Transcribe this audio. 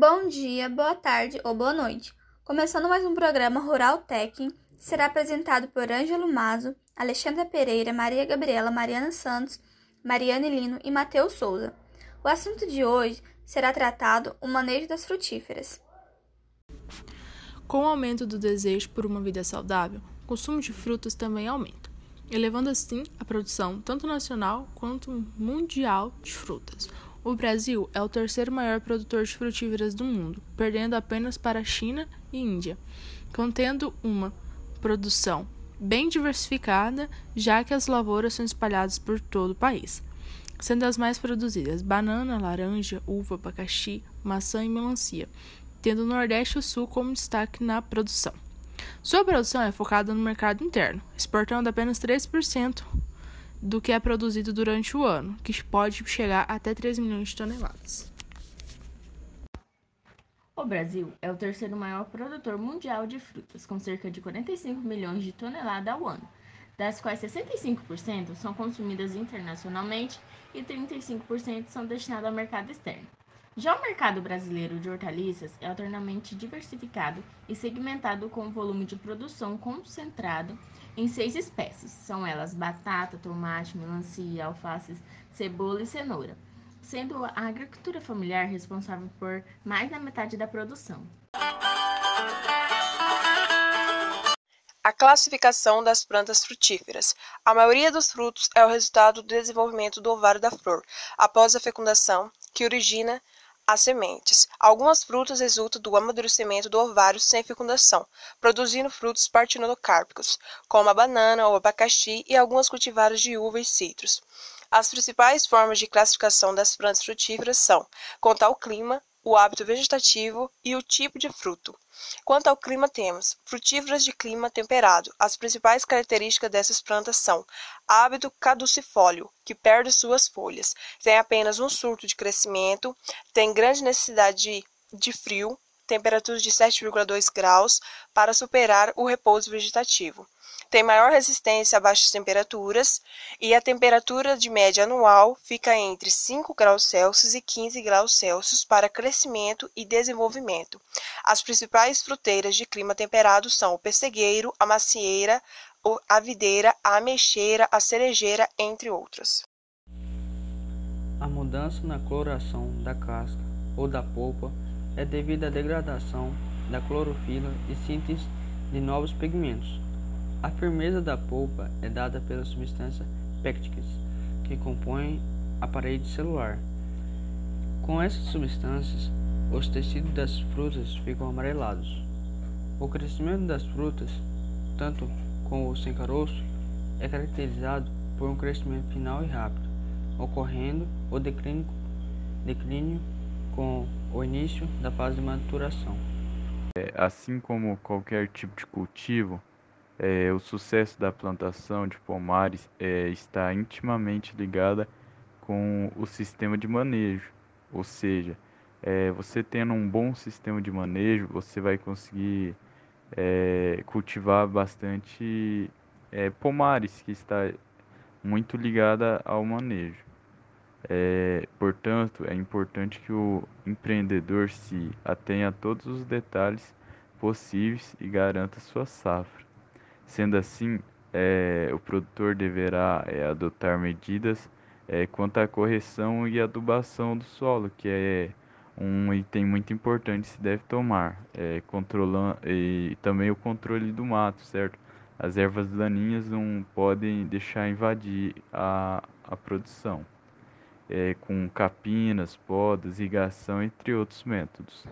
Bom dia, boa tarde ou boa noite. Começando mais um programa Rural Tech, será apresentado por Ângelo Mazo, Alexandra Pereira, Maria Gabriela, Mariana Santos, Mariane Lino e Matheus Souza. O assunto de hoje será tratado o manejo das frutíferas. Com o aumento do desejo por uma vida saudável, o consumo de frutas também aumenta, elevando assim a produção tanto nacional quanto mundial de frutas. O Brasil é o terceiro maior produtor de frutíferas do mundo, perdendo apenas para a China e Índia, contendo uma produção bem diversificada, já que as lavouras são espalhadas por todo o país, sendo as mais produzidas banana, laranja, uva, abacaxi, maçã e melancia, tendo o Nordeste e o Sul como destaque na produção. Sua produção é focada no mercado interno, exportando apenas 3% do que é produzido durante o ano, que pode chegar até 3 milhões de toneladas. O Brasil é o terceiro maior produtor mundial de frutas, com cerca de 45 milhões de toneladas ao ano, das quais 65% são consumidas internacionalmente e 35% são destinadas ao mercado externo. Já o mercado brasileiro de hortaliças é alternamente diversificado e segmentado com um volume de produção concentrado em seis espécies. São elas batata, tomate, melancia, alface, cebola e cenoura, sendo a agricultura familiar responsável por mais da metade da produção. A classificação das plantas frutíferas. A maioria dos frutos é o resultado do desenvolvimento do ovário da flor após a fecundação, que origina as sementes. Algumas frutas resultam do amadurecimento do ovário sem fecundação, produzindo frutos partinodocárpicos, como a banana ou abacaxi e algumas cultivares de uva e citros. As principais formas de classificação das plantas frutíferas são quanto ao clima, o hábito vegetativo e o tipo de fruto. Quanto ao clima, temos frutíferas de clima temperado. As principais características dessas plantas são hábito caducifólio, que perde suas folhas, tem apenas um surto de crescimento, tem grande necessidade de, de frio, temperaturas de 7,2 graus para superar o repouso vegetativo. Tem maior resistência a baixas temperaturas e a temperatura de média anual fica entre 5 graus Celsius e 15 graus Celsius para crescimento e desenvolvimento. As principais fruteiras de clima temperado são o pessegueiro, a macieira, a videira, a ameixeira, a cerejeira, entre outras. A mudança na coloração da casca ou da polpa é devido à degradação da clorofila e síntese de novos pigmentos. A firmeza da polpa é dada pelas substâncias pépticas que compõem a parede celular. Com essas substâncias, os tecidos das frutas ficam amarelados. O crescimento das frutas, tanto com ou sem caroço, é caracterizado por um crescimento final e rápido, ocorrendo o declínio, declínio com o início da fase de maturação. É, assim como qualquer tipo de cultivo, é, o sucesso da plantação de pomares é, está intimamente ligada com o sistema de manejo, ou seja, é, você tendo um bom sistema de manejo, você vai conseguir é, cultivar bastante é, pomares, que está muito ligada ao manejo. É, portanto, é importante que o empreendedor se atenha a todos os detalhes possíveis e garanta sua safra. Sendo assim, é, o produtor deverá é, adotar medidas é, quanto à correção e adubação do solo, que é um item muito importante se deve tomar, é, controlando e também o controle do mato, certo? As ervas daninhas não podem deixar invadir a, a produção é, com capinas, podas, irrigação, entre outros métodos.